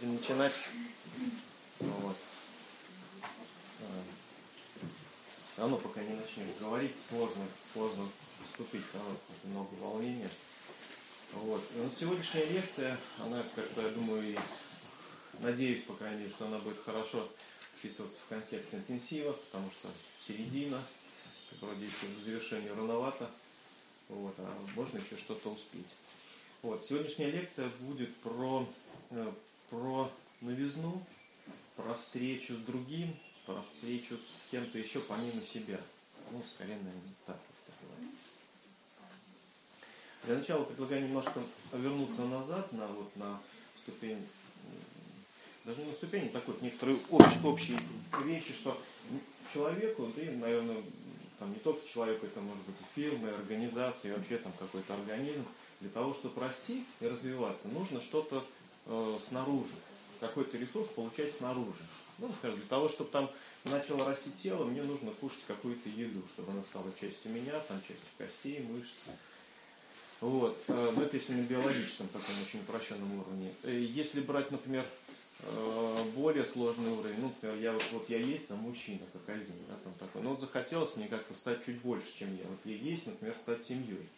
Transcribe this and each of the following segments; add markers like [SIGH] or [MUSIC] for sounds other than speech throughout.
будем начинать. Вот. Все равно пока не начнем говорить, сложно, сложно вступить, все равно много волнения. Вот. Но ну, сегодняшняя лекция, она как-то, я думаю, и надеюсь, по крайней мере, что она будет хорошо вписываться в контекст интенсива, потому что середина, вроде еще к завершению рановато, вот, а можно еще что-то успеть. Вот. Сегодняшняя лекция будет про, э, про новизну, про встречу с другим, про встречу с кем-то еще помимо себя. Ну, скорее, наверное, так, говорить. Для начала предлагаю немножко вернуться назад на, вот, на ступень, даже не на ступень, а такой некоторые общие, общие вещи, что человеку, да и, наверное, там не только человеку, это может быть и фирмы, и организации, и вообще там какой-то организм, для того, чтобы расти и развиваться, нужно что-то э, снаружи, какой-то ресурс получать снаружи. Ну, например, для того, чтобы там начало расти тело, мне нужно кушать какую-то еду, чтобы она стала частью меня, там частью костей, мышц. Вот. Э, но это если на биологическом таком очень упрощенном уровне. Э, если брать, например, э, более сложный уровень, ну, например, я вот, вот я есть, там мужчина, как один, да, там такой. Но вот захотелось мне как-то стать чуть больше, чем я. Вот я есть, например, стать семьей.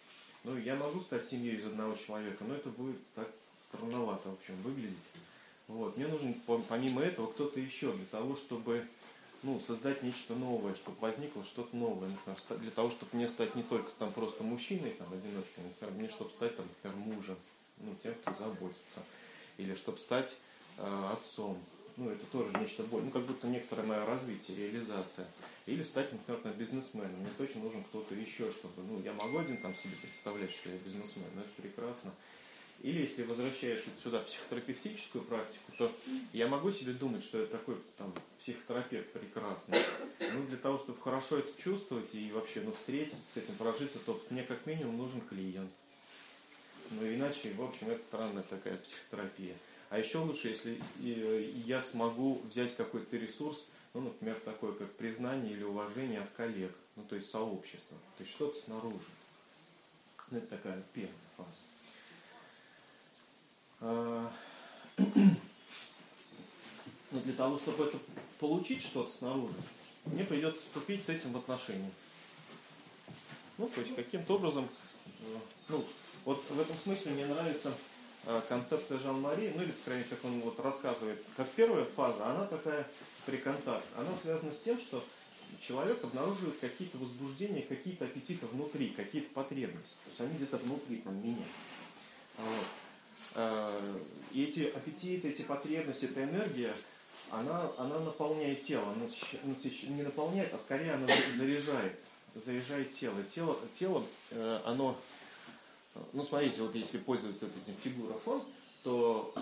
Ну, я могу стать семьей из одного человека, но это будет так странновато, в общем, выглядеть. Вот. Мне нужен помимо этого кто-то еще для того, чтобы ну, создать нечто новое, чтобы возникло что-то новое. Например, для того, чтобы мне стать не только там просто мужчиной, там, одиночкой, например, мне, чтобы стать, там, например, мужем, ну, тем, кто заботится. Или чтобы стать э, отцом. Ну, это тоже нечто более, ну, как будто некоторое мое развитие, реализация. Или стать, например, бизнесменом. Мне точно нужен кто-то еще, чтобы, ну, я могу один там себе представлять, что я бизнесмен, но это прекрасно. Или если возвращаешь сюда психотерапевтическую практику, то я могу себе думать, что я такой там психотерапевт прекрасный. Ну, для того, чтобы хорошо это чувствовать и вообще ну, встретиться с этим, прожиться, то мне как минимум нужен клиент. Ну, иначе, в общем, это странная такая психотерапия. А еще лучше, если я смогу взять какой-то ресурс, ну, например, такое, как признание или уважение от коллег, ну, то есть сообщества, то есть что-то снаружи. Ну, это такая первая [CLEARS THROAT] но для того, чтобы это получить что-то снаружи, мне придется вступить с этим в отношения. Ну, то есть каким-то образом, э, ну, вот в этом смысле мне нравится э, концепция Жан-Мари, ну или, по крайней мере, как он вот рассказывает, как первая фаза, она такая при контакте, она связана с тем, что человек обнаруживает какие-то возбуждения, какие-то аппетиты внутри, какие-то потребности. То есть они где-то внутри там меня. Вот. Э, и эти аппетиты, эти потребности, эта энергия, она, она наполняет тело, она не наполняет, а скорее она заряжает, заряжает тело. Тело, тело э, оно, ну смотрите, вот если пользоваться этим фигурофон, то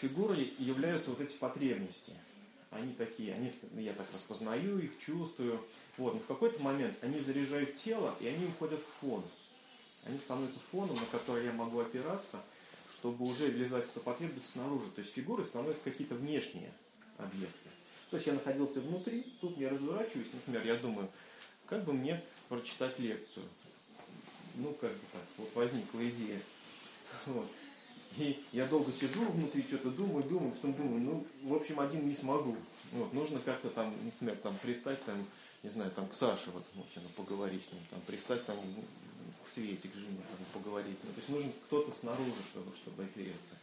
фигурой являются вот эти потребности. Они такие, они, я так распознаю их, чувствую. Вот, но в какой-то момент они заряжают тело, и они уходят в фон. Они становятся фоном, на который я могу опираться, чтобы уже реализовать эту потребность снаружи. То есть фигуры становятся какие-то внешние объекты. То есть я находился внутри, тут я разворачиваюсь, например, я думаю, как бы мне прочитать лекцию. Ну, как бы так, вот возникла идея. Вот. И я долго сижу внутри, что-то думаю, думаю, потом думаю, ну, в общем, один не смогу. Вот, нужно как-то там, например, там пристать там, не знаю, там к Саше, вот, ну, поговорить с ним, там, пристать там к Свете, к жене, там, поговорить ним. То есть нужен кто-то снаружи, чтобы, чтобы опереться.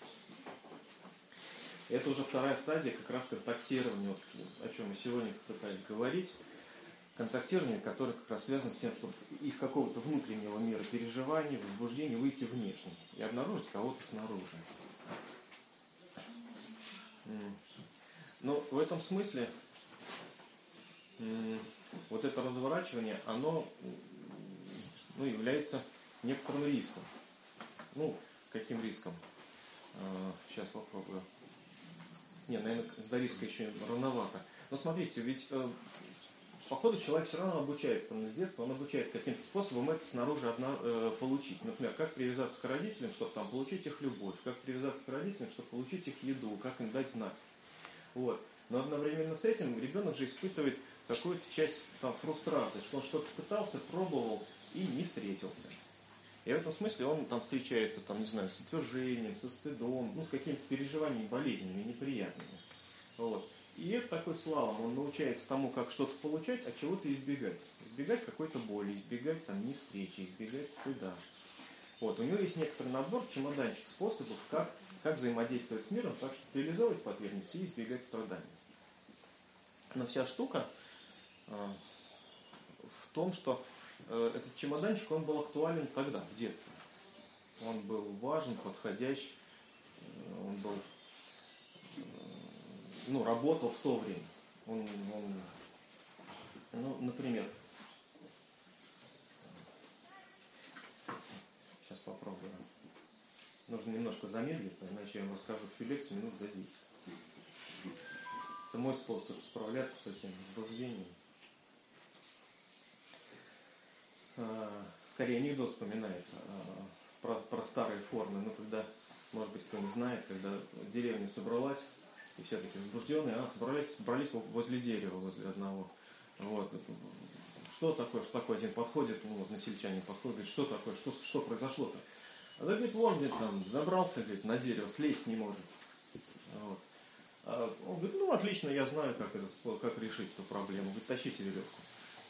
Это уже вторая стадия, как раз контактирование, вот, о чем мы сегодня пытались говорить. Контактирование, которое как раз связано с тем, чтобы из какого-то внутреннего мира переживаний, возбуждения выйти внешне и обнаружить кого-то снаружи. Но в этом смысле вот это разворачивание, оно ну, является некоторым риском. Ну, каким риском? Сейчас а, попробую. Не, наверное, до риска еще рановато. Но смотрите, ведь э, по ходу человек все равно обучается там, с детства, он обучается каким-то способом это снаружи одна, э, получить. Например, как привязаться к родителям, чтобы там получить их любовь, как привязаться к родителям, чтобы получить их еду, как им дать знать. Вот. Но одновременно с этим ребенок же испытывает какую-то часть там, фрустрации, что он что-то пытался, пробовал и не встретился. И в этом смысле он там встречается, там, не знаю, с отвержением, со стыдом, ну, с какими-то переживаниями, болезнями, неприятными. Вот. И это такой слалом, он научается тому, как что-то получать, а чего-то избегать. Избегать какой-то боли, избегать там не встречи, избегать стыда. Вот, у него есть некоторый набор, чемоданчик способов, как, как взаимодействовать с миром, так, чтобы реализовать потребности и избегать страданий. Но вся штука э, в том, что этот чемоданчик, он был актуален тогда, в детстве. Он был важен, подходящий, э, он был ну, работал в то время. Он, он, ну, например, сейчас попробую. Нужно немножко замедлиться, иначе я вам расскажу всю лекцию минут за 10. Это мой способ справляться с таким возбуждением. А, скорее анекдот вспоминается а, про, про старые формы. Ну, когда, может быть, кто не знает, когда деревня собралась, и все такие возбужденные, а, собрались, собрались возле дерева, возле одного. Вот. Что такое, что такое? Один подходит, ну, вот насельчанин подходит, говорит, что такое, что, что произошло-то? А он говорит, вон, где там, забрался, говорит, на дерево, слезть не может. Вот. А он говорит, ну, отлично, я знаю, как, это, как решить эту проблему. Говорит, тащите веревку.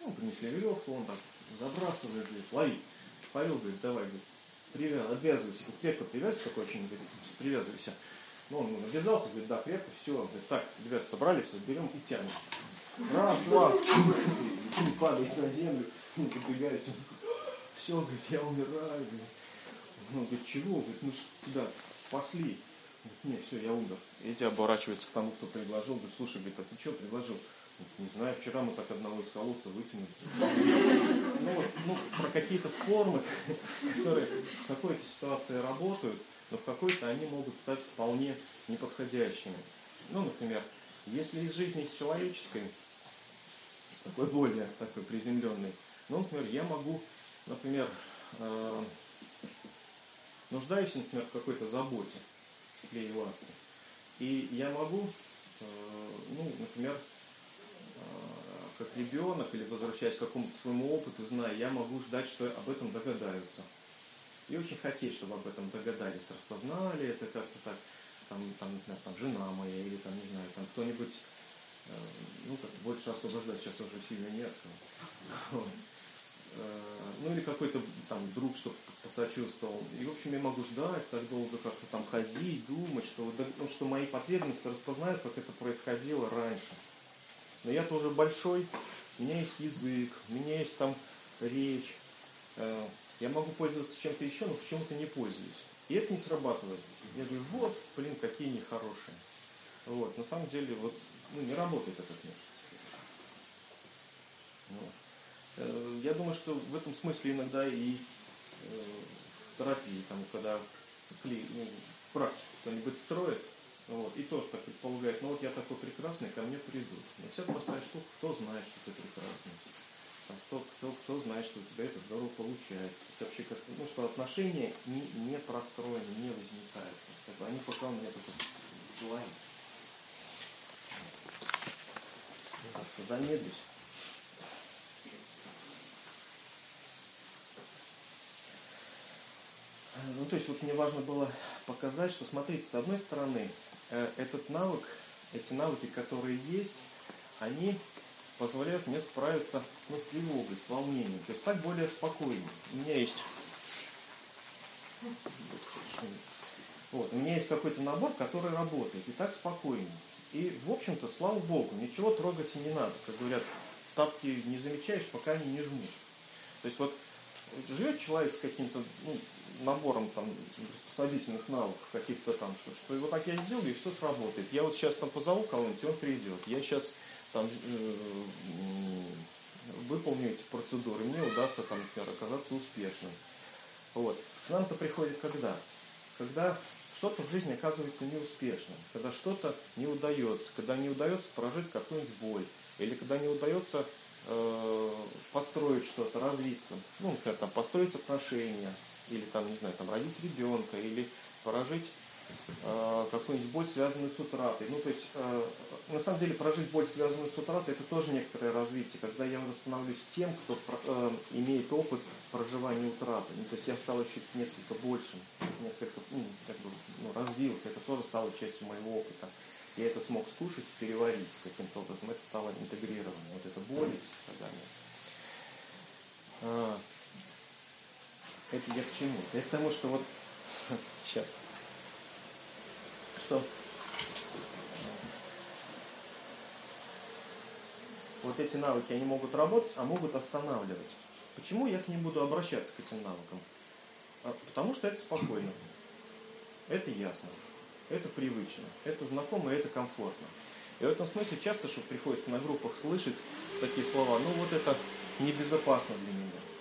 Ну, принесли веревку, он так забрасывает, говорит, лови. Павел говорит, давай, говорит, привяз, обвязывайся. Крепко привязывайся, такой очень, говорит, привязывайся. Ну, он навязался, говорит, да, крепко, все. Говорит, так, ребята, собрались, берем и тянем. Раз, два, [LAUGHS] падает на землю, ну, подбегает, все, говорит, я умираю, говорит. Ну, говорит, чего? Говорит, мы же тебя спасли. Говорит, нет, все, я умер. Эти оборачиваются к тому, кто предложил, говорит, слушай, говорит, а ты что предложил? Не знаю, вчера мы так одного из колодца вытянули. Ну, ну, про какие-то формы, которые в какой-то ситуации работают, но в какой-то они могут стать вполне неподходящими. Ну, например, если из жизни из человеческой, с такой более такой приземленной, ну, например, я могу, например, э, нуждаюсь, например, в какой-то заботе, тепле и ласке. И я могу, э, ну, например, как ребенок или возвращаясь к какому-то своему опыту, зная, я могу ждать, что об этом догадаются и очень хотеть, чтобы об этом догадались, распознали это как-то так, там, там, знаю, там жена моя или там, не знаю, там кто-нибудь, э, ну, как больше освобождать сейчас уже сильно нет. Вот. Э, ну, или какой-то там друг, чтобы посочувствовал. И, в общем, я могу ждать так долго как-то там ходить, думать, что, ну, что мои потребности распознают, как это происходило раньше. Но я тоже большой, у меня есть язык, у меня есть там речь, э, я могу пользоваться чем-то еще, но почему-то не пользуюсь. И это не срабатывает. Я говорю, вот, блин, какие нехорошие. Вот, на самом деле, вот, ну, не работает этот метод. Вот. Э, я думаю, что в этом смысле иногда и э, в терапии, там, когда ну, практику кто-нибудь строит, вот, и тоже так предполагает, ну вот я такой прекрасный, ко мне придут. Но вся простая штука, кто знает, что ты прекрасный там, кто, кто, кто знает, что у тебя это здорово получается. вообще как ну, что отношения не, не простроены, не возникают. Как они пока у меня только желаем. Так что замедлюсь. Ну, то есть вот мне важно было показать, что, смотрите, с одной стороны, этот навык, эти навыки, которые есть, они позволяют мне справиться ну, с тревогой, с волнением. То есть так более спокойно. У меня есть вот, у меня есть какой-то набор, который работает, и так спокойнее. И, в общем-то, слава богу, ничего трогать не надо. Как говорят, тапки не замечаешь, пока они не жмут. То есть вот живет человек с каким-то ну, набором там приспособительных навыков, каких-то там, что, что вот так я сделаю, и все сработает. Я вот сейчас там позову кого-нибудь, он придет. Я сейчас там, э, выполню эти процедуры, мне удастся там, например, оказаться успешным. Вот. К нам это приходит когда? Когда что-то в жизни оказывается неуспешным, когда что-то не удается, когда не удается прожить какую-нибудь боль, или когда не удается э, построить что-то, развиться, ну, например, там, построить отношения, или там, не знаю, там, родить ребенка, или прожить э, какую-нибудь боль, связанную с утратой. Ну, то есть, э, на самом деле, прожить боль, связанную с утратой, это тоже некоторое развитие. Когда я уже становлюсь тем, кто э, имеет опыт проживания утраты. Ну, то есть, я стал еще несколько большим, несколько, ну, как бы, ну, развился. Это тоже стало частью моего опыта. Я это смог скушать, переварить каким-то образом. Это стало интегрировано. Вот это боль и страдания. А, это я к чему? Это к тому, что вот [LAUGHS] сейчас. Что? Вот эти навыки, они могут работать, а могут останавливать. Почему я к ним буду обращаться, к этим навыкам? А, потому что это спокойно. Это ясно. Это привычно. Это знакомо, это комфортно. И в этом смысле часто, что приходится на группах слышать такие слова, ну вот это небезопасно для меня.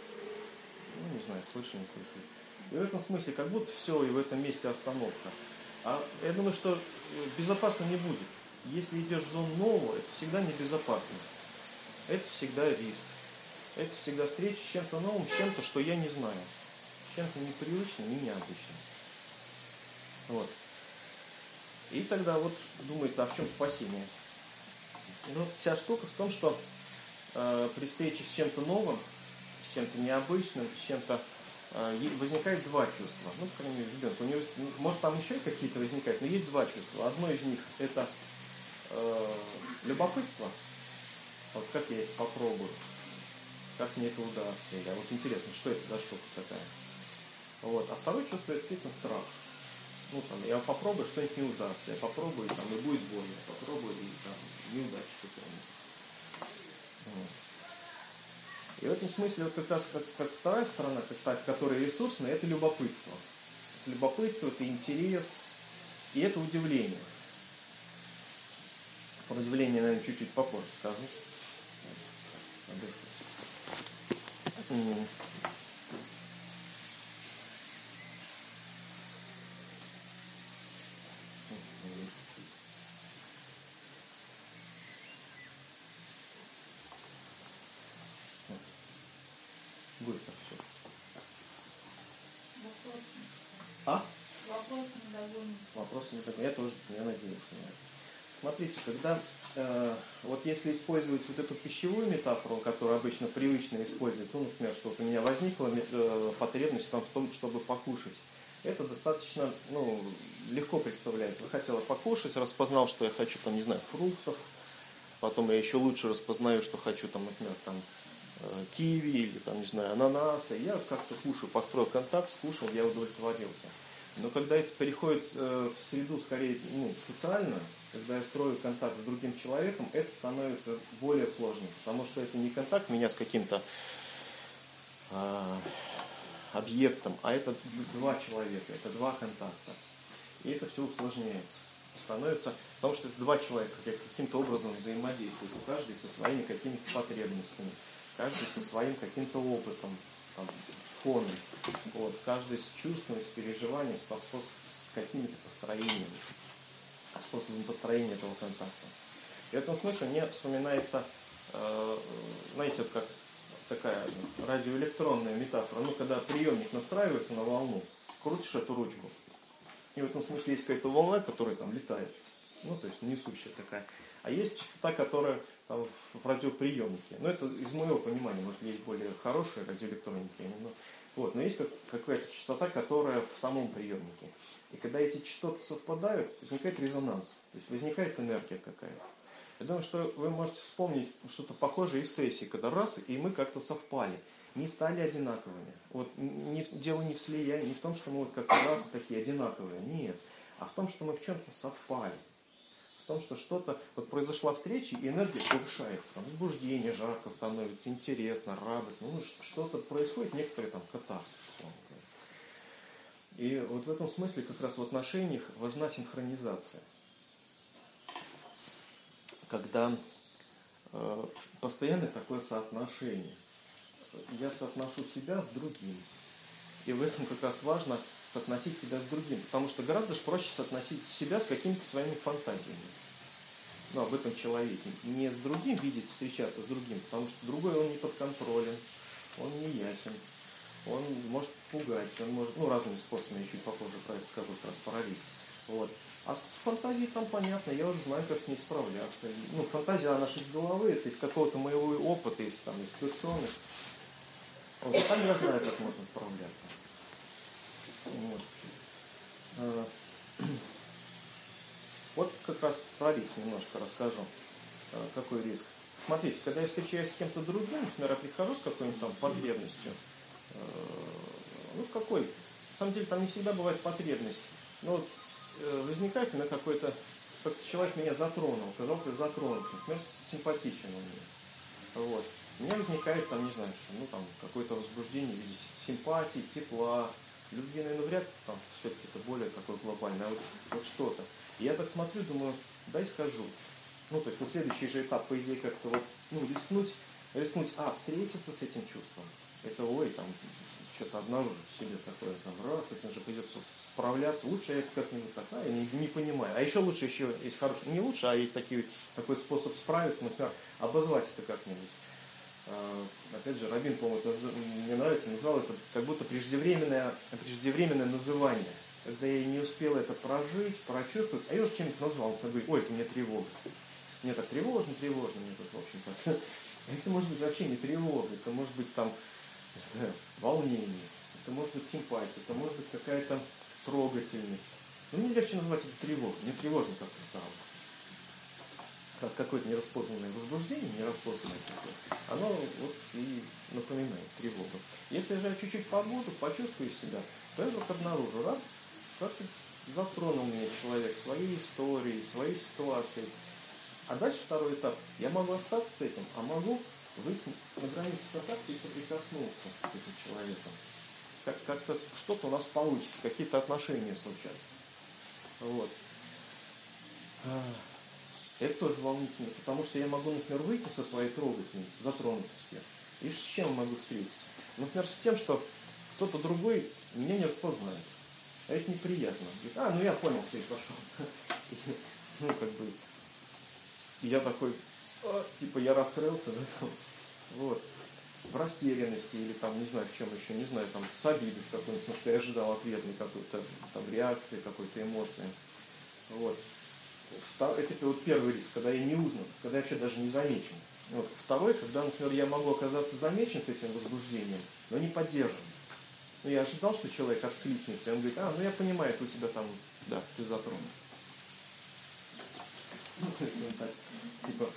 Знаю, слышу, не слышу. И в этом смысле как будто все, и в этом месте остановка. А я думаю, что безопасно не будет. Если идешь в зону нового, это всегда небезопасно. Это всегда риск. Это всегда встреча с чем-то новым, с чем-то, что я не знаю. С чем-то непривычным и необычным. Вот. И тогда вот думается, а в чем спасение? Ну, вся штука в том, что э, при встрече с чем-то новым, чем-то необычным, с чем-то э, возникает два чувства. Ну, по крайней мере, ребенок. У него, ну, может, там еще какие-то возникают, но есть два чувства. Одно из них это э, любопытство. Вот как я это попробую, как мне это удастся. Или, а вот интересно, что это за штука такая. Вот. А второе чувство это действительно страх. Ну, там, я попробую, что-нибудь не удастся. Я попробую, там, и будет больно. Попробую, и там, неудача какая-нибудь. Вот. И в этом смысле вот как раз как, как вторая сторона, как которая ресурсная, это любопытство. Это любопытство, это интерес, и это удивление. Про удивление, наверное, чуть-чуть попозже скажу. Быстро все. А? Вопросы недовольны. Вопросы не так. Я тоже, я надеюсь. Смотрите, когда э, вот если использовать вот эту пищевую метафору, которую обычно привычно использовать, ну, например, что вот у меня возникла э, потребность там, в том, чтобы покушать, это достаточно ну, легко представляется. Я хотела покушать, распознал, что я хочу, там, не знаю, фруктов, потом я еще лучше распознаю, что хочу, там, например, там, э, киви или, там, не знаю, ананасы. Я как-то кушаю, построил контакт, скушал, я удовлетворился. Но когда это переходит э, в среду скорее ну, социальную, когда я строю контакт с другим человеком, это становится более сложным. Потому что это не контакт меня с каким-то э, объектом, а это два человека, это два контакта. И это все усложняется. Становится, потому что это два человека каким-то образом взаимодействуют, каждый со своими какими-то потребностями, каждый со своим каким-то опытом, там, фоном. Вот, каждый с чувством, с переживанием, с, с какими-то построениями, способом построения этого контакта. И в этом смысле мне вспоминается, э, знаете, вот как такая радиоэлектронная метафора, ну, когда приемник настраивается на волну, крутишь эту ручку, и в этом смысле есть какая-то волна, которая там летает, ну, то есть несущая такая. А есть частота, которая там, в радиоприемнике. Ну, это из моего понимания, может, есть более хорошие радиоэлектроники, но, вот, но есть как, какая-то частота, которая в самом приемнике. И когда эти частоты совпадают, возникает резонанс, то есть возникает энергия какая-то. Я думаю, что вы можете вспомнить что-то похожее и в сессии, когда раз, и мы как-то совпали, не стали одинаковыми. Вот не, дело не в слиянии, не в том, что мы вот как раз такие одинаковые, нет, а в том, что мы в чем-то совпали. Том, что что-то, вот произошла встреча, и энергия повышается, там, возбуждение, жарко становится, интересно, радостно, ну, что-то происходит, некоторые там катарсис, И вот в этом смысле как раз в отношениях важна синхронизация когда э, постоянно такое соотношение. Я соотношу себя с другим. И в этом как раз важно соотносить себя с другим. Потому что гораздо проще соотносить себя с какими-то своими фантазиями. Ну, об этом человеке. Не с другим видеть, встречаться с другим, потому что другой он не под контролем, он не ясен, он может пугать, он может, ну, разными способами, я чуть попозже про это скажу, как раз. Вот. А с фантазией там понятно, я уже знаю, как с ней справляться. Ну, фантазия, она же из головы, это из какого-то моего опыта, из там, из ситуационных. Вот, там я знаю, как можно справляться. Вот. А, [CLEARS THROAT] вот как раз про риск немножко расскажу. А, какой риск? Смотрите, когда я встречаюсь с кем-то другим, например, я прихожу с какой-нибудь там потребностью, э, ну, какой? На самом деле там не всегда бывает потребность. Но вот э, возникает у меня какой-то, как человек меня затронул, оказался затронутым, например, симпатичен он мне. Вот. У меня возникает там, не знаю, что, ну там какое-то возбуждение в виде симпатии, тепла, любви, наверное, вряд ли там все-таки это более такое глобальное, а вот, вот что-то. Я так смотрю, думаю, дай скажу. Ну, то есть, ну, следующий же этап, по идее, как-то вот, ну, рискнуть, рискнуть, а, встретиться с этим чувством. Это, ой, там, что-то обнаружить в себе такое, там, раз, это же придется справляться. Лучше я как-нибудь так, а, я не, не понимаю. А еще лучше, еще есть хороший, не лучше, а есть такие, такой способ справиться, например, обозвать это как-нибудь. А, опять же, Рабин, по-моему, мне нравится, назвал это как будто преждевременное, преждевременное называние. Когда я не успел это прожить, прочувствовать, а я уже чем-нибудь назвал, он говорит, ой, это мне тревога. Мне так тревожно, тревожно, мне тут, в общем-то. [LAUGHS] Это может быть вообще не тревога, это может быть там, не знаю, волнение, это может быть симпатия, это может быть какая-то трогательность. Ну, мне легче назвать это тревогой. Мне тревожно как-то стало. Как какое-то нераспознанное возбуждение, нераспознанное такое, оно вот и напоминает тревогу. Если же я чуть-чуть побуду, почувствую себя, то я вдруг обнаружу, раз, как-то затронул меня человек своей историей, своей ситуацией, а дальше второй этап. Я могу остаться с этим, а могу выйти на границу контакта и соприкоснуться с этим человеком. Как, как-то что-то у нас получится, какие-то отношения случатся. Вот. Это тоже волнительно, потому что я могу, например, выйти со своей трогательностью, затронутостью. И с чем могу встретиться? Например, с тем, что кто-то другой меня не распознает. А это неприятно. Говорит, а, ну я понял, что я пошел. Ну, как бы, и я такой, а, типа, я раскрылся, да, там, вот, в растерянности или там, не знаю, в чем еще, не знаю, там, с обидой с какой-нибудь, потому что я ожидал ответной какой-то там реакции, какой-то эмоции. Вот. Это вот первый риск, когда я не узнан, когда я вообще даже не замечен. Вот. Второй, когда, например, я могу оказаться замечен с этим возбуждением, но не поддержан. Ну, я ожидал, что человек откликнется, и он говорит, а, ну я понимаю, это у тебя там, да, ты затронут. Ну, так, типа,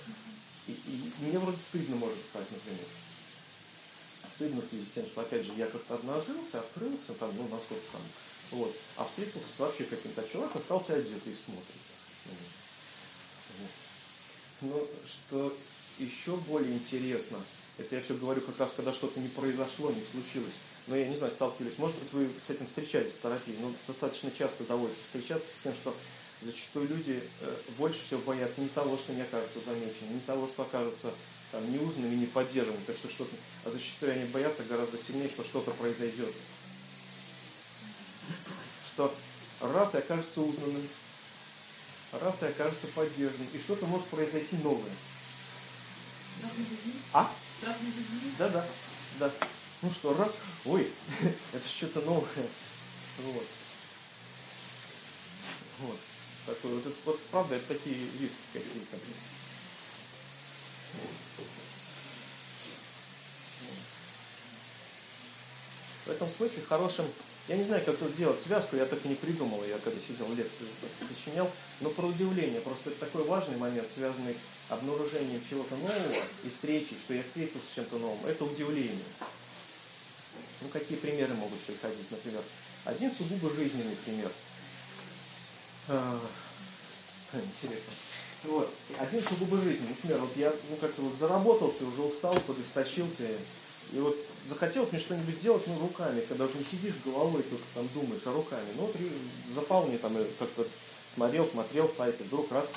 и, и мне вроде стыдно может стать, например. Стыдно в связи с тем, что, опять же, я как-то обнажился, открылся, там, ну, насколько там, вот, а встретился с вообще каким-то человеком, остался одетый и смотрит. Но что еще более интересно, это я все говорю как раз, когда что-то не произошло, не случилось. Но я не знаю, сталкивались. Может быть, вы с этим встречались в терапии, но достаточно часто доводится встречаться с тем, что Зачастую люди э, больше всего боятся не того, что не окажутся замеченными, не того, что окажутся там, неузнанными, не поддержанными, так что что-то, а зачастую они боятся гораздо сильнее, что что-то произойдет. Что раз и окажется узнанным, раз и окажется поддержанным, и что-то может произойти новое. А? Да, да, да. Ну что, раз, ой, [LAUGHS] это что-то новое. Вот. Вот такой. Вот, это, вот правда, это такие риски какие-то. В этом смысле хорошим, я не знаю, как тут делать связку, я так и не придумал, я когда сидел лекцию сочинял, но про удивление, просто это такой важный момент, связанный с обнаружением чего-то нового и встречей, что я встретился с чем-то новым, это удивление. Ну, какие примеры могут приходить, например? Один сугубо жизненный пример – а, интересно. Вот. Один сугубо жизни. Например, вот я ну, как-то вот заработался, уже устал, подисточился. И вот захотелось мне что-нибудь сделать ну, руками, когда уже не сидишь головой, только там думаешь, а руками. Ну вот запал мне там, как-то смотрел, смотрел сайты, вдруг раз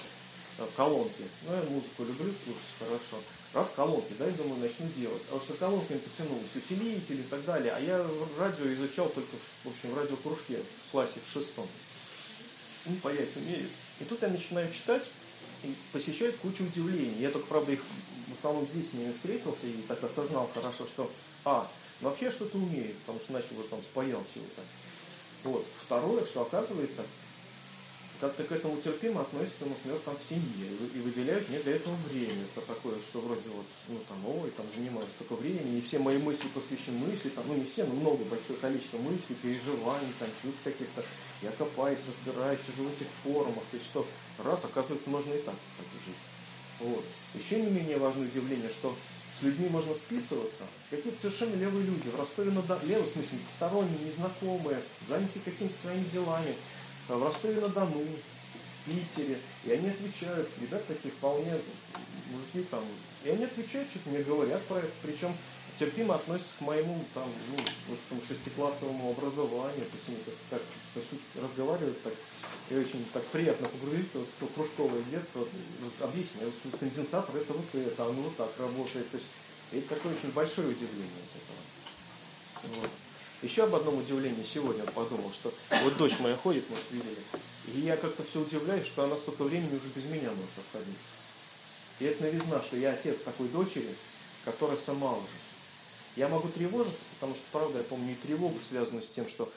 э, колонки. Ну, я музыку люблю слушать хорошо. Раз колонки, дай, думаю, начну делать. А вот с колонками потянулся, усилитель и так далее. А я радио изучал только, в общем, в радиокружке в классе в шестом ну, понять умеют. И тут я начинаю читать и посещает кучу удивлений. Я только, правда, их основном здесь с встретился и так осознал хорошо, что, а, вообще что-то умеет, потому что начал вот там спаял чего-то. Вот. Второе, что оказывается, как-то к этому терпимо относятся, например, там в семье и выделяют мне для этого время. Это такое, что вроде вот, ну там, ой, там занимаюсь столько времени, и все мои мысли посвящены мысли, там, ну не все, но много, большое количество мыслей, переживаний, там, чувств каких-то. Я копаюсь, разбираюсь, сижу в этих форумах, и что раз, оказывается, можно и так, жить. Вот. Еще не менее важное удивление, что с людьми можно списываться. Какие-то совершенно левые люди, в Ростове на Дону, левые, в смысле, сторонние, незнакомые, заняты какими-то своими делами, а в Ростове-на-Дону, в Питере, и они отвечают, ребят такие вполне мужики там, и они отвечают, что-то мне говорят про это, причем терпимо относятся к моему там, ну, вот этому шестиклассовому образованию, они так, так разговаривают так, и очень так приятно погрузиться вот, в кружковое детство, вот, объясняю, вот, конденсатор это вот это, оно вот так работает, то есть это такое очень большое удивление от этого. Вот. Еще об одном удивлении сегодня подумал, что вот дочь моя ходит, может, видели, и я как-то все удивляюсь, что она столько времени уже без меня может обходиться. И это новизна, что я отец такой дочери, которая сама уже. Я могу тревожиться, потому что, правда, я помню и тревогу, связанную с тем, что,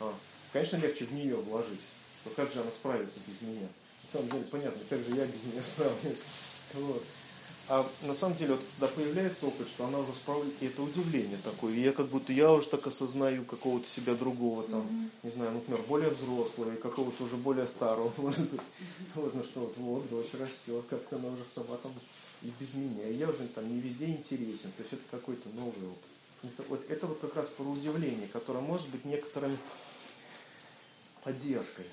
а, конечно, легче в нее вложить, но как же она справится без меня? На самом деле, понятно, как же я без нее справлюсь. Вот. А на самом деле, вот, когда появляется опыт, что она уже справляет, и это удивление такое. И я как будто я уже так осознаю какого-то себя другого, там, mm-hmm. не знаю, например, более взрослого и какого-то уже более старого, [LAUGHS] может быть. Вот, ну что, вот, вот, дочь растет, как-то она уже сама там и без меня. И я уже там не везде интересен. То есть это какой-то новый опыт. Это вот, это вот как раз про удивление, которое может быть некоторым поддержкой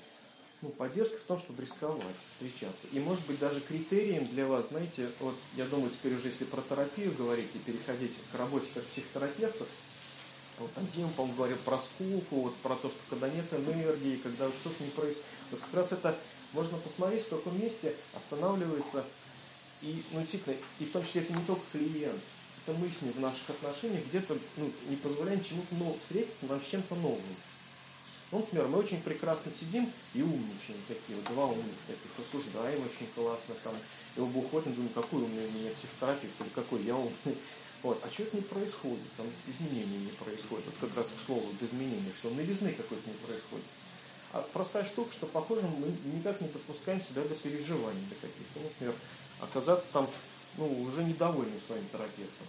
ну, поддержка в том, чтобы рисковать, встречаться. И может быть даже критерием для вас, знаете, вот я думаю, теперь уже если про терапию говорить и переходить к работе как психотерапевтов, вот там Дима, по-моему, говорил про скуку, вот про то, что когда нет энергии, когда что-то не происходит. Вот как раз это можно посмотреть, в каком месте останавливается и, ну, действительно, и в том числе это не только клиент, это мы с ним в наших отношениях где-то ну, не позволяем чему-то ну, встретиться нам с чем-то новым. Ну, например, мы очень прекрасно сидим и умничаем такие, вот два умных таких, рассуждаем очень классно, там, и оба уходим, думаем, какой умный у меня психотерапевт, или какой я умный. [LAUGHS] Вот. А что это не происходит? Там изменений не происходит. Вот как раз к слову об изменениях, что новизны какой-то не происходит. А простая штука, что, похоже, мы никак не подпускаем себя до переживаний до каких-то. Ну, например, оказаться там ну, уже недовольным своим терапевтом.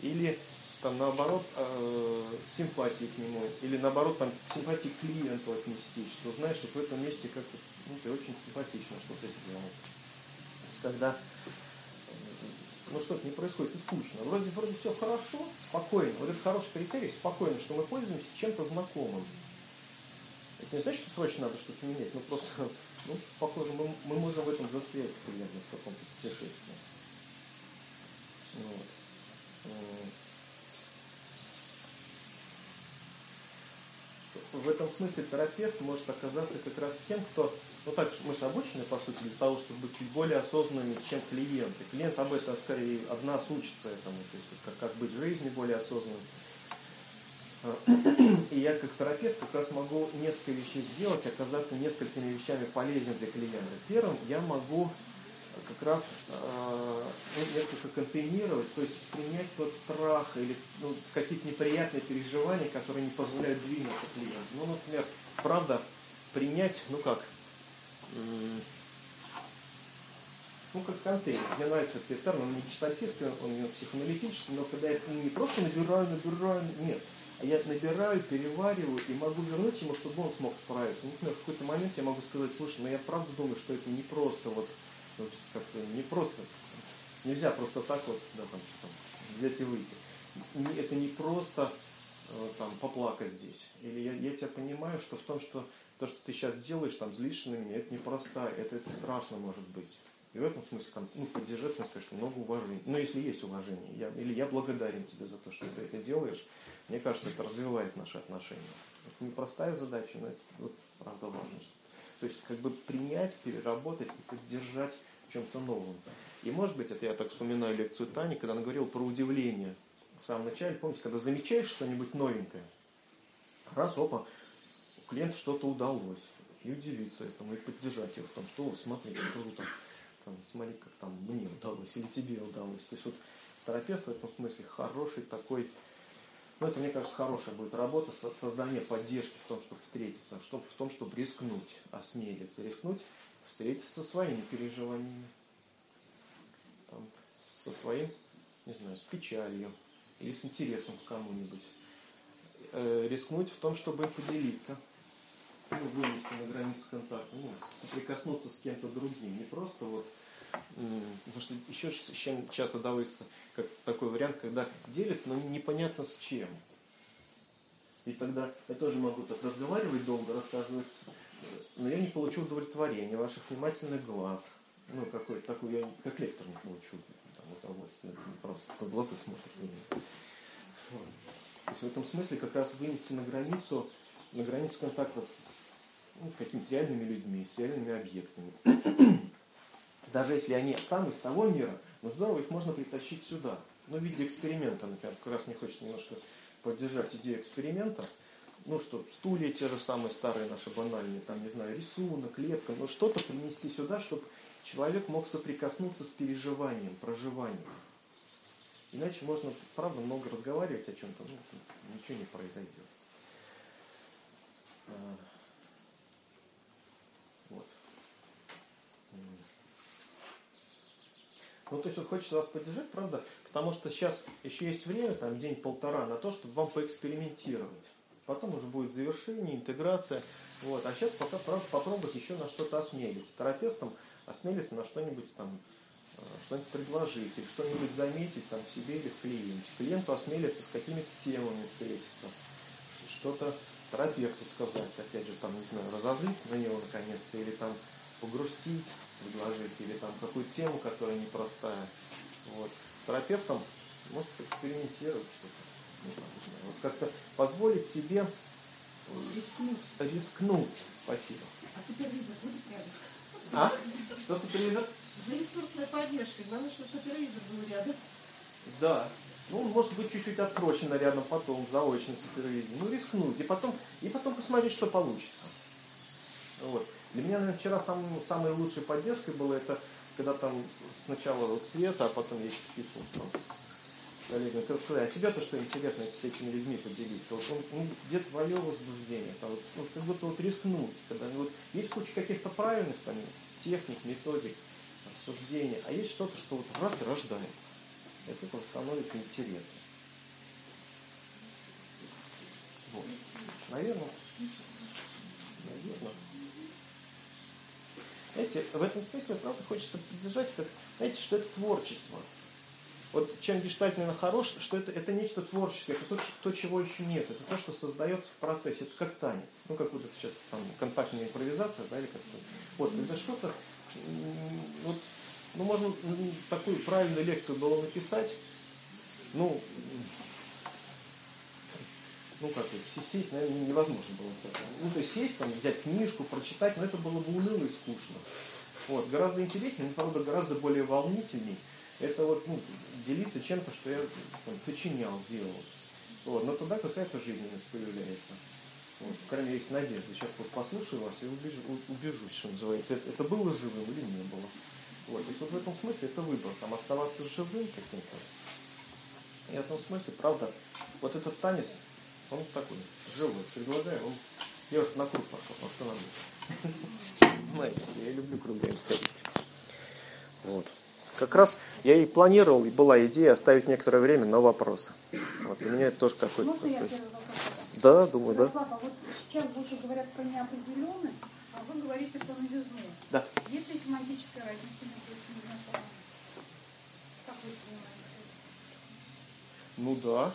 Или там наоборот э, симпатии к нему, или наоборот там симпатии к клиенту отнести, что знаешь, вот в этом месте как-то, ну, ты очень симпатично что-то сделал. Когда ну что-то не происходит, и скучно. Вроде, вроде все хорошо, спокойно. Вот это хороший критерий, спокойно, что мы пользуемся чем-то знакомым. Это не значит, что срочно надо что-то менять, но просто, ну, похоже, мы, мы можем в этом застрять примерно в каком-то путешествии. Вот. в этом смысле терапевт может оказаться как раз тем, кто, ну так, мы же обучены, по сути, для того, чтобы быть чуть более осознанными, чем клиенты. Клиент об этом скорее от нас учится этому, то есть как, как быть в жизни более осознанным. И я как терапевт как раз могу несколько вещей сделать, оказаться несколькими вещами полезен для клиента. Первым я могу как раз э, ну, несколько контейнировать, то есть принять тот страх или ну, какие-то неприятные переживания, которые не позволяют двинуться клиенту. Ну, например, правда, принять, ну как, ну как контейнер. Мне нравится этот термин, он не чистотистый, он не психоаналитический, но когда я не просто набираю, набираю, нет, я набираю, перевариваю и могу вернуть ему, чтобы он смог справиться. Например, в какой-то момент я могу сказать, слушай, ну я правда думаю, что это не просто вот то есть как-то не просто, нельзя просто так вот да, там, там, взять и выйти. Это не просто э, там, поплакать здесь. Или я, я тебя понимаю, что в том, что то, что ты сейчас делаешь, там, злишься на меня, это непросто, это, это страшно может быть. И в этом смысле ну, поддержать, сказать, что много уважения. Ну, если есть уважение. Я, или я благодарен тебе за то, что ты это делаешь. Мне кажется, это развивает наши отношения. Это непростая задача, но это вот, правда важно. То есть как бы принять, переработать и поддержать чем-то новым. И может быть, это я так вспоминаю лекцию Тани, когда она говорила про удивление. В самом начале, помните, когда замечаешь что-нибудь новенькое, раз, опа, у клиента что-то удалось. И удивиться этому, и поддержать его в том, что, смотри, круто, там, смотри, как там мне удалось, или тебе удалось. То есть вот терапевт в этом смысле хороший такой Ну, это, мне кажется, хорошая будет работа, создание поддержки в том, чтобы встретиться, чтобы, в том, чтобы рискнуть, осмелиться, рискнуть, встретиться со своими переживаниями, там, со своим, не знаю, с печалью или с интересом к кому-нибудь. Э, рискнуть в том, чтобы поделиться, ну, вынести на границу контакта, ну, соприкоснуться с кем-то другим, не просто вот Потому что еще с чем часто доводится как такой вариант, когда делятся, но непонятно с чем. И тогда я тоже могу так разговаривать долго, рассказывать, но я не получу удовлетворения ваших внимательных глаз. Ну, какой-то такой, я как лектор не получу там, удовольствие. Просто такой глаз и смотрит на меня. Вот. То есть в этом смысле как раз вынести на границу, на границу контакта с ну, какими-то реальными людьми, с реальными объектами даже если они там, из того мира, но здорово, их можно притащить сюда. Ну, в виде эксперимента, например, как раз мне хочется немножко поддержать идею эксперимента. Ну что, стулья те же самые старые наши банальные, там, не знаю, рисунок, лепка, но что-то принести сюда, чтобы человек мог соприкоснуться с переживанием, проживанием. Иначе можно, правда, много разговаривать о чем-то, ну, ничего не произойдет. А, Ну, то есть вот хочется вас поддержать, правда, потому что сейчас еще есть время, там день-полтора, на то, чтобы вам поэкспериментировать. Потом уже будет завершение, интеграция. Вот. А сейчас пока, правда, попробовать еще на что-то осмелиться. Терапевтом осмелиться на что-нибудь там, э, что-нибудь предложить, или что-нибудь заметить там в себе или в клиенте. Клиенту осмелиться с какими-то темами встретиться. Что-то терапевту сказать, опять же, там, не знаю, разозлиться на него наконец-то, или там погрустить, предложить, или там какую-то тему, которая непростая. Вот. С терапевтом может экспериментировать что-то. Ну, вот как-то позволить себе рискнуть. рискнуть. Спасибо. А супервизор будет рядом? А? Что супервизор? За ресурсной поддержкой. Главное, чтобы супервизор был рядом. Да. Ну, может быть, чуть-чуть отсрочено рядом потом, заочно супервизор. Ну, рискнуть. И потом, и потом посмотреть, что получится. Вот. Для меня, наверное, вчера сам, самой лучшей поддержкой было это, когда там сначала вот Света, а потом я списывал там с как сказать, а тебе-то что интересно с этими людьми поделиться? Вот он, ну, где твое возбуждение? Там, вот, ну, как будто вот рискнуть, когда вот есть куча каких-то правильных там, техник, методик, рассуждений, а есть что-то, что вот раз и рождается. Это вот становится интересно. Вот. Наверное. Наверное. Знаете, в этом смысле, правда, хочется поддержать, как, знаете, что это творчество. Вот чем гештальтменно хорош, что это, это нечто творческое, это то, то, чего еще нет, это то, что создается в процессе, это как танец. Ну, как вот это сейчас там контактная импровизация, да, или как-то. Вот, когда что-то, вот, ну, можно такую правильную лекцию было написать, ну, ну как, сесть, наверное, невозможно было. Ну, то есть сесть, там, взять книжку, прочитать, но это было бы уныло и скучно. Вот, гораздо интереснее, но, правда, гораздо более волнительней. Это вот, ну, делиться чем-то, что я там, сочинял, делал. Вот, но тогда какая-то жизненность появляется. Вот, по есть надежда. Сейчас вот послушаю вас и убежу, убежусь, что называется. Это, это было живым или не было. Вот, есть вот в этом смысле это выбор, там оставаться живым каким-то. И в этом смысле, правда, вот этот танец, он такой, живой, предлагаю, он... Я вот на круг пошел, остановлюсь. Знаете, я люблю кругами ходить. Вот. Как раз я и планировал, и была идея оставить некоторое время на вопросы. Вот, для меня это тоже какой-то такой... я Да, думаю, да. Слава, вот сейчас больше говорят про неопределенность, а вы говорите про новизну. Да. Есть ли семантическая разница между этими знакомыми? Как вы понимаете? Ну да.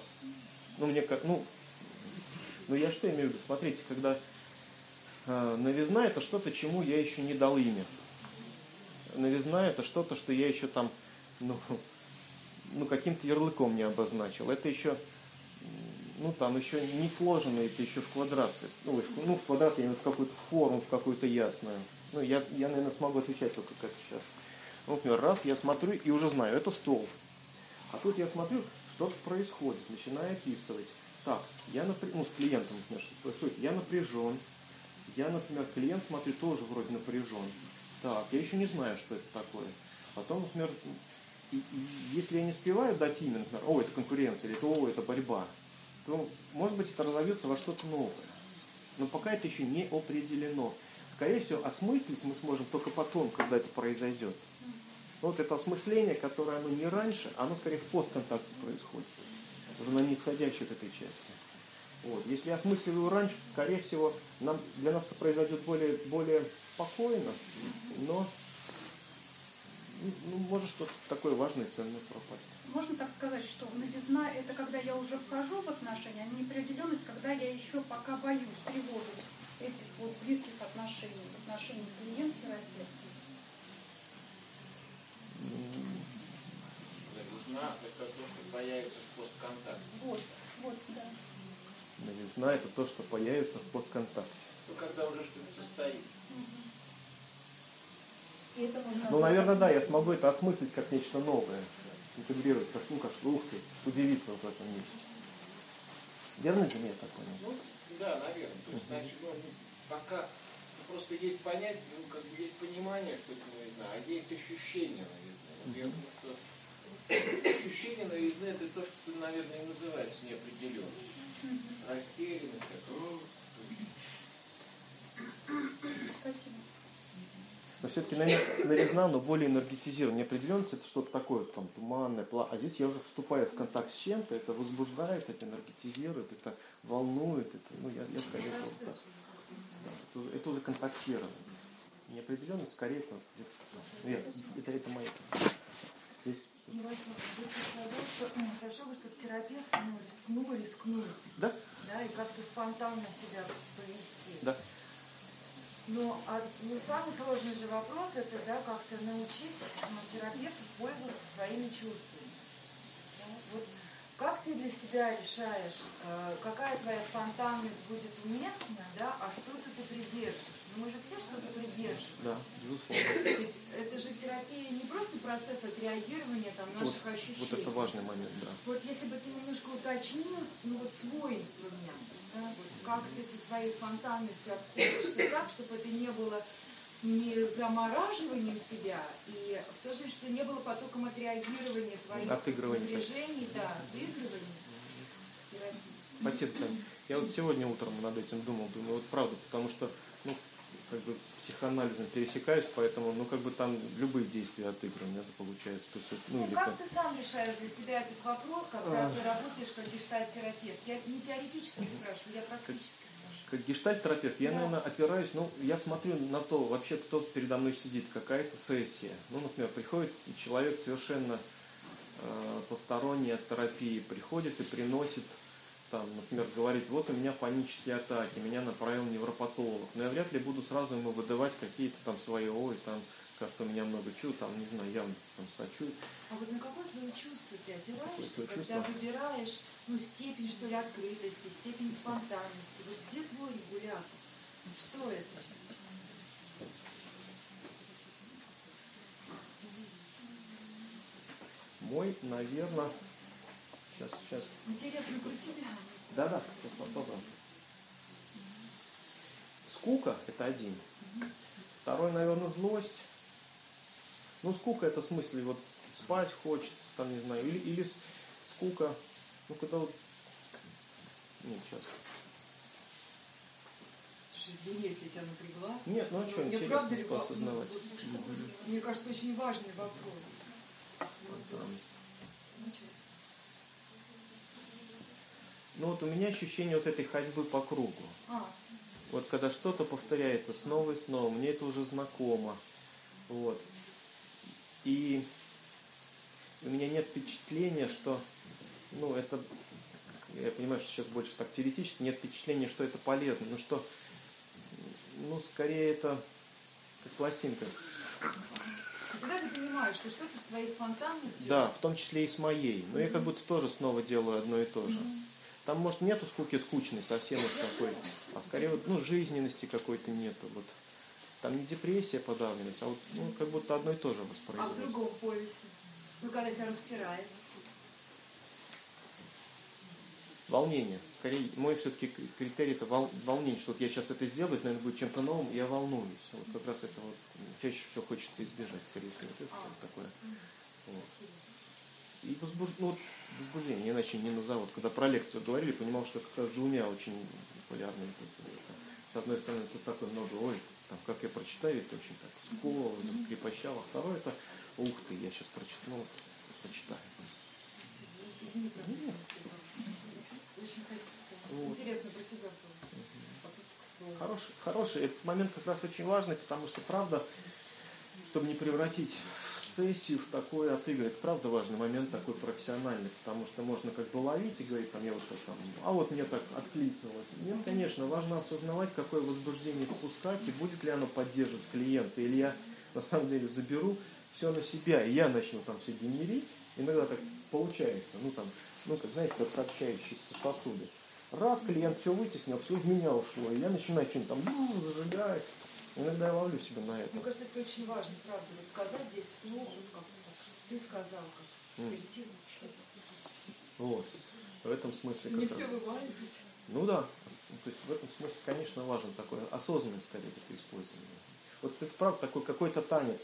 Ну, мне как, ну, но я что имею в виду? Смотрите, когда э, новизна это что-то, чему я еще не дал имя. Новизна это что-то, что я еще там, ну, ну каким-то ярлыком не обозначил. Это еще, ну там еще не сложено, это еще в квадрат. Ну, в, ну, в квадрат я имею в какую-то форму, в какую-то ясную. Ну, я, я, наверное, смогу отвечать только как сейчас. Ну, например, раз я смотрю и уже знаю, это стол. А тут я смотрю, что-то происходит, начинаю описывать так, я напряжен, ну, с клиентом, что происходит, я напряжен, я, например, клиент, смотрю, тоже вроде напряжен. Так, я еще не знаю, что это такое. Потом, например, и, и, если я не успеваю дать имя, например, о, это конкуренция, или о, это борьба. то, может быть, это разовьется во что-то новое. Но пока это еще не определено. Скорее всего, осмыслить мы сможем только потом, когда это произойдет. Вот это осмысление, которое оно не раньше, оно скорее в постконтакте происходит. Уже на неисходящей от этой части. Вот. Если я осмысливаю раньше, скорее всего, нам, для нас это произойдет более, более спокойно, но ну, ну, может что-то такое важное и ценное пропасть. Можно так сказать, что новизна – это когда я уже вхожу в отношения, а неопределенность, когда я еще пока боюсь, тревожусь этих вот близких отношений, отношений клиент-терапевт. Новизна – это появится в постконтакте. Вот, вот, да. Новизна – это то, что появится в постконтакте. Ну, когда уже что-то это можно Ну, наверное, да, я смогу это осмыслить как нечто новое. Интегрировать, как, ну, как, что, ух ты, удивиться вот в этом месте. Верно ли я так понял? Ну, да, наверное. То есть, значит, ну, пока просто есть понятие, ну, как бы есть понимание, что это новизна, а есть ощущение новизны. Вот я думаю, что ощущение новизны это то, что, наверное, и называется неопределенность. Растерянность, как, «О, Спасибо. Но все-таки новизна, но более энергетизирована. Неопределенность это что-то такое, там, туманное, пла... А здесь я уже вступаю в контакт с чем-то, это возбуждает, это энергетизирует, это волнует, это, ну, я, я скорее вот так. Да, это, уже- это уже контактирование. Неопределенность скорее это, это, ну, это, это моя. Здесь, Ты сказал, что ну, хорошо бы, чтобы терапевт ну, рискнул рискнуть, да, да, и как-то спонтанно себя повести. да. Но а, ну, самый сложный же вопрос это да, как-то научить ну, терапевта пользоваться своими чувствами. Да? Вот как ты для себя решаешь, э, какая твоя спонтанность будет уместна, да, а что-то ты придерживаешь? Ну, мы же все что-то придерживаем. Да, безусловно. Ведь это же терапия не просто процесс отреагирования там, Вот, наших ощущений. вот это важный момент, да. Вот если бы ты немножко уточнил, ну вот свой инструмент, да, вот как ты со своей спонтанностью обходишься так, чтобы это не было не замораживанием себя, и в то же время, что не было потоком отреагирования твоих напряжений, да, отыгрывания. Спасибо, Таня. Я вот сегодня утром над этим думал, думаю, вот правда, потому что, ну, как бы с психоанализом пересекаюсь, поэтому, ну, как бы там любые действия отыграны, это получается. То есть, ну, Ну, или как как- ты сам решаешь для себя этот вопрос, когда А. ты работаешь как гештальт-терапевт? Я не теоретически спрашиваю, я практически. Как гештальт-терапевт, я, Да. наверное, опираюсь, ну, я смотрю на то, вообще, кто передо мной сидит, какая-то сессия. Ну, например, приходит человек совершенно э, посторонний от терапии, приходит и приносит, там, например, говорит, вот у меня панические атаки, меня направил невропатолог. Но я вряд ли буду сразу ему выдавать какие-то там свои, ой, там, как-то у меня много чего, там, не знаю, я там сочу. А вот на какое свое чувство ты опираешься, когда чувство? выбираешь ну, степень, что ли, открытости, степень спонтанности? Вот где твой регулятор? Ну, Что это? Мой, наверное, сейчас, сейчас, Интересно про тебя. Да-да, сейчас попробуем. Скука – это один. Второй, наверное, злость. Ну, скука – это в смысле, вот спать хочется, там, не знаю, или, или скука, ну, когда вот... Нет, сейчас. Слушай, извини, если я тебя напрягла. Нет, ну а что, Я правда поосознавать. ну, вот, Мне кажется, очень важный вопрос. Там. Ну, чё? Ну, вот у меня ощущение вот этой ходьбы по кругу. А, Вот когда что-то повторяется снова и снова, мне это уже знакомо. Вот. И у меня нет впечатления, что, ну, это, я понимаю, что сейчас больше так теоретически, нет впечатления, что это полезно, но что, ну, скорее это как пластинка. и тогда ты понимаешь, что что-то с твоей спонтанностью... Да, в том числе и с моей. Но я как будто тоже снова делаю одно и то же. Там, может, нету скуки скучной, совсем уж такой, а скорее вот, ну, жизненности какой-то нету. Вот. Там не депрессия, подавленность, а вот, ну, как будто одно и то же А в воспроизводится. другом полюсе? Ну, когда тебя распирает. Волнение. Скорее, мой все-таки критерий это вол- волнение, что вот я сейчас это сделаю, это, наверное, будет чем-то новым, я волнуюсь. Вот как раз это вот чаще всего хочется избежать, скорее всего, это А. такое. Вот. И возбуж... ну, вот возбуждение, иначе не назовут. Когда про лекцию говорили, понимал, что как раз двумя очень популярными. С одной стороны, тут такой много, ой, там, как я прочитаю, это очень так сковывало, крепощало. Второе, это, ух ты, я сейчас прочитаю, ну, прочитаю. Вот. Интересно про тебя было. Хороший, хороший. Этот момент как раз очень важный, потому что, правда, чтобы не превратить сессию в такой отыграть. Правда важный момент такой профессиональный, потому что можно как бы ловить и говорить, там, я вот так, там, а вот мне так откликнулось. Нет, конечно, важно осознавать, какое возбуждение впускать, и будет ли оно поддерживать клиента, или я на самом деле заберу все на себя, и я начну там все генерить. Иногда так получается, ну там, ну как знаете, как сообщающиеся сосуды. Раз клиент все вытеснил, все в меня ушло, и я начинаю что-нибудь там зажигать, Иногда я ловлю себя на это. Мне кажется, это очень важно, правда, вот сказать здесь вслух, вот как ты сказал, как mm. перейти. Вот. В этом смысле Не все вываливать. Ну да. То есть в этом смысле, конечно, важен такой осознанный скорее это использование. Вот это правда такой какой-то танец.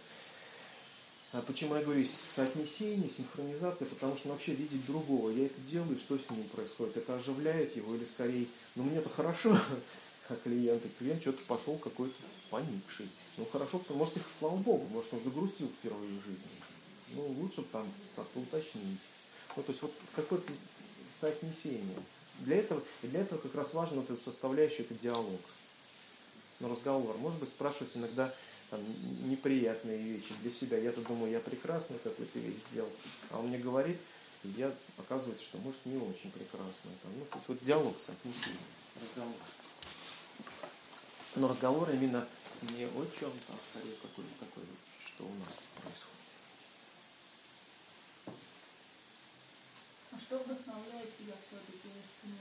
А почему я говорю соотнесение, синхронизация, потому что он вообще видеть другого. Я это делаю, что с ним происходит? Это оживляет его или скорее, ну мне это хорошо, [LAUGHS] как клиент, и клиент что-то пошел какой-то поникший. Ну хорошо, может, их, слава богу, может, он загрустил впервые в жизни. Ну, лучше там как-то уточнить. Ну, то есть вот какое-то соотнесение. Для этого, и для этого как раз важно вот эта составляющая, это диалог. Ну, разговор. Может быть, спрашивать иногда там, неприятные вещи для себя. Я-то думаю, я прекрасно какую-то вещь сделал. А он мне говорит, и я оказывается, что может не очень прекрасно. Там, ну, то есть вот диалог соотнесение. Разговор. Но разговор именно не о чем-то, а скорее какой-то такой, что у нас происходит. А что вдохновляет тебя все-таки, если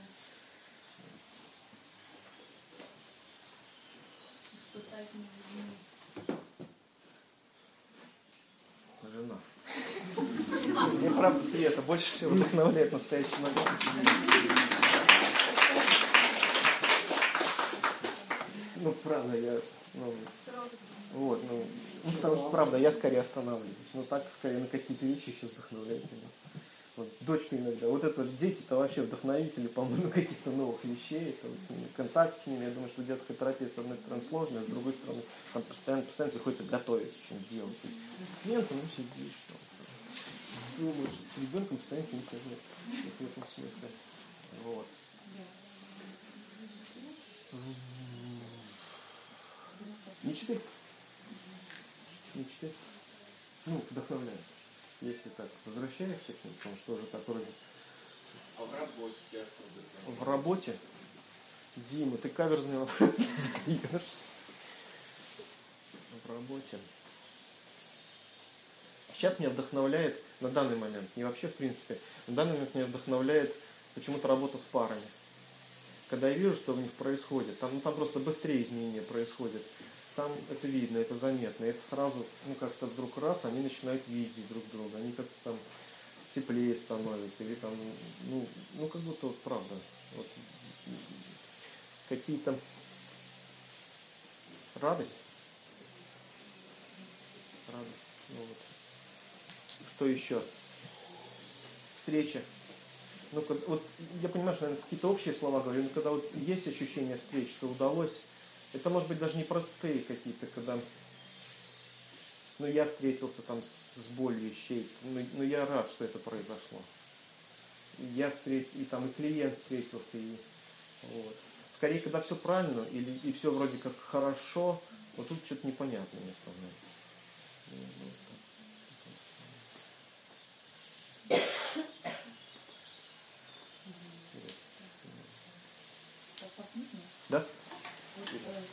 испытать людьми? Жена. Мне правда Света больше всего вдохновляет настоящий момент. Ну, правда, я, ну, вот, ну, ну, потому что, правда, я скорее останавливаюсь. Ну, так, скорее, на какие-то вещи сейчас вдохновляют меня. Вот, дочка иногда. Вот это дети-то вообще вдохновители, по-моему, [LAUGHS] каких-то новых вещей. Это, с ними, контакт с ними. Я думаю, что детская терапия, с одной стороны, сложная, с другой стороны, там постоянно, постоянно приходится готовить, что-нибудь делать. С клиентом, ну, сидишь, там, думаешь, с ребенком постоянно интернет. В этом смысле. Вот. Мечты. Мечты. Ну, вдохновляет. Если так возвращаешься к ним, потому что уже так вроде... А в работе вдохновляет? В работе? Дима, ты каверзный вопрос задаешь. В работе. Сейчас меня вдохновляет, на данный момент, не вообще в принципе, на данный момент меня вдохновляет почему-то работа с парами. Когда я вижу, что в них происходит, там, ну, там просто быстрее изменения происходят там это видно, это заметно. Это сразу, ну как-то вдруг раз, они начинают видеть друг друга, они как-то там теплее становятся, или там, ну, ну как будто вот правда, вот, какие-то радость, радость, ну вот. Что еще? Встреча. Ну, вот я понимаю, что, наверное, какие-то общие слова говорю, но когда вот есть ощущение встречи, что удалось это может быть даже не простые какие-то, когда ну, я встретился там с, болью вещей, но, но я рад, что это произошло. Я встретил, и там и клиент встретился, и вот. Скорее, когда все правильно, или и все вроде как хорошо, вот тут что-то непонятное мне становится. Да?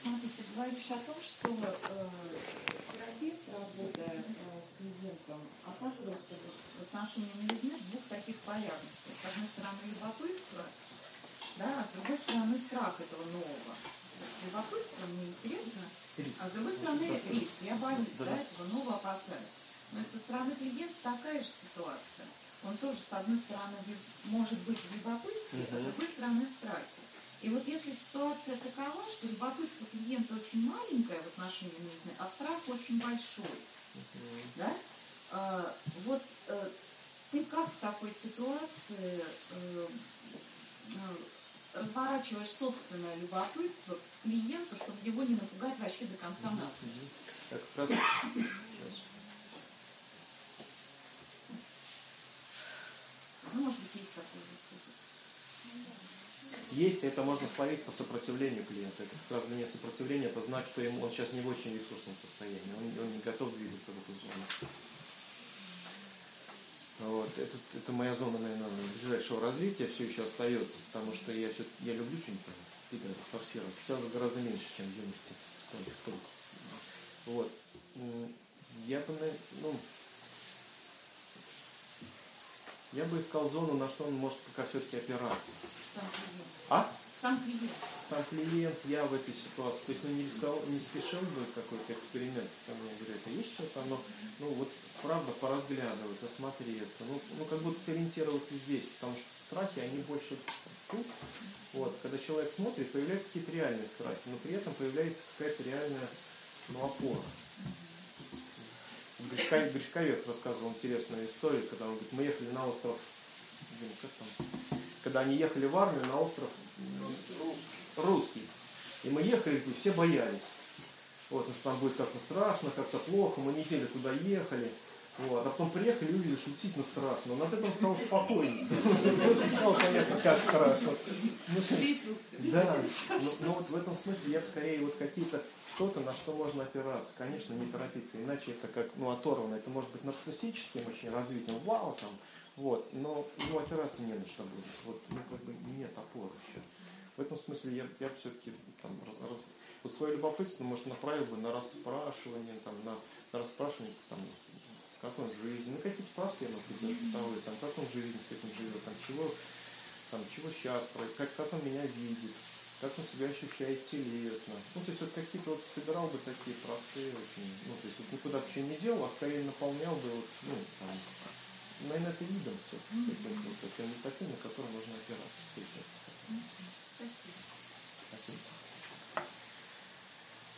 Смотрите, говоришь о том, что э, терапевт, работая э, с клиентом, оказывается в отношении в двух таких полярностях. С одной стороны, любопытство, да, а с другой стороны, страх этого нового. Любопытство мне интересно, а с другой стороны, риск. Я боюсь, да, этого нового опасаюсь. Но со стороны клиента такая же ситуация. Он тоже, с одной стороны, может быть в любопытстве, а с другой стороны в страхе. И вот если ситуация такова, что любопытство клиента очень маленькое в отношении новизны, а страх очень большой, uh-huh. да, а, вот а, Ты как в такой ситуации э, разворачиваешь собственное любопытство к клиенту, чтобы его не напугать вообще до конца нас? Так, как раз сейчас. Ну, может быть, есть такой вот. Есть, это можно словить по сопротивлению клиента. Это как раз для меня сопротивление, это знак, что ему, он сейчас не в очень ресурсном состоянии, он, он не готов двигаться в эту зону. Вот. Это, это моя зона, наверное, ближайшего развития все еще остается, потому что я, все, я люблю что-нибудь ребята, форсировать. Сейчас гораздо меньше, чем в юности. Столько. Вот. Я бы, ну, я бы искал зону, на что он может пока все-таки опираться. Сам клиент. А? Сам клиент. Сам клиент, я в этой ситуации, то есть ну, не, рисковал, не спешил бы какой-то эксперимент, ко мне говорят, а есть что-то, но, ну вот правда поразглядывать, осмотреться, ну, ну как будто сориентироваться здесь, потому что страхи, они больше тут, вот, когда человек смотрит, появляются какие-то реальные страхи, но при этом появляется какая-то реальная, ну, опора. Гришковец рассказывал интересную историю, когда он говорит, мы ехали на остров, блин, как там, когда они ехали в армию на остров русский. И мы ехали, и все боялись. Вот, потому что там будет как-то страшно, как-то плохо, мы неделю туда ехали. Вот, а потом приехали и увидели, что действительно страшно. Но от этого стало спокойнее. Стало понятно, как страшно. Ну, да, но, но вот в этом смысле я бы скорее вот какие-то что-то, на что можно опираться. Конечно, не торопиться, иначе это как, ну, оторвано. Это может быть нарциссическим очень развитием, вау, там, вот, но ну, опираться не на что будет. Вот, ну, как бы нет опоры еще. В этом смысле я, я все-таки там, раз, раз- вот свое любопытство, может, направил бы на расспрашивание, там, на, на расспрашивание, там, как он в жизни, ну, какие-то простые, например, бытовые, там, как он в жизни с этим живет, там, чего, там, чего сейчас, как, как он меня видит, как он себя ощущает телесно. Ну, то есть вот какие-то вот собирал бы такие простые очень, ну, то есть вот никуда еще не делал, а скорее наполнял бы вот, ну, там, наверное, это видом все. Это не таким, на который можно опираться. Спасибо. Спасибо.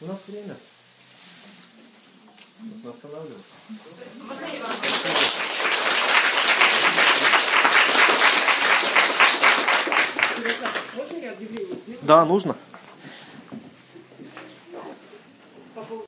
У нас время. Нужно останавливаться. Можно я объявление сделаю? Да, нужно.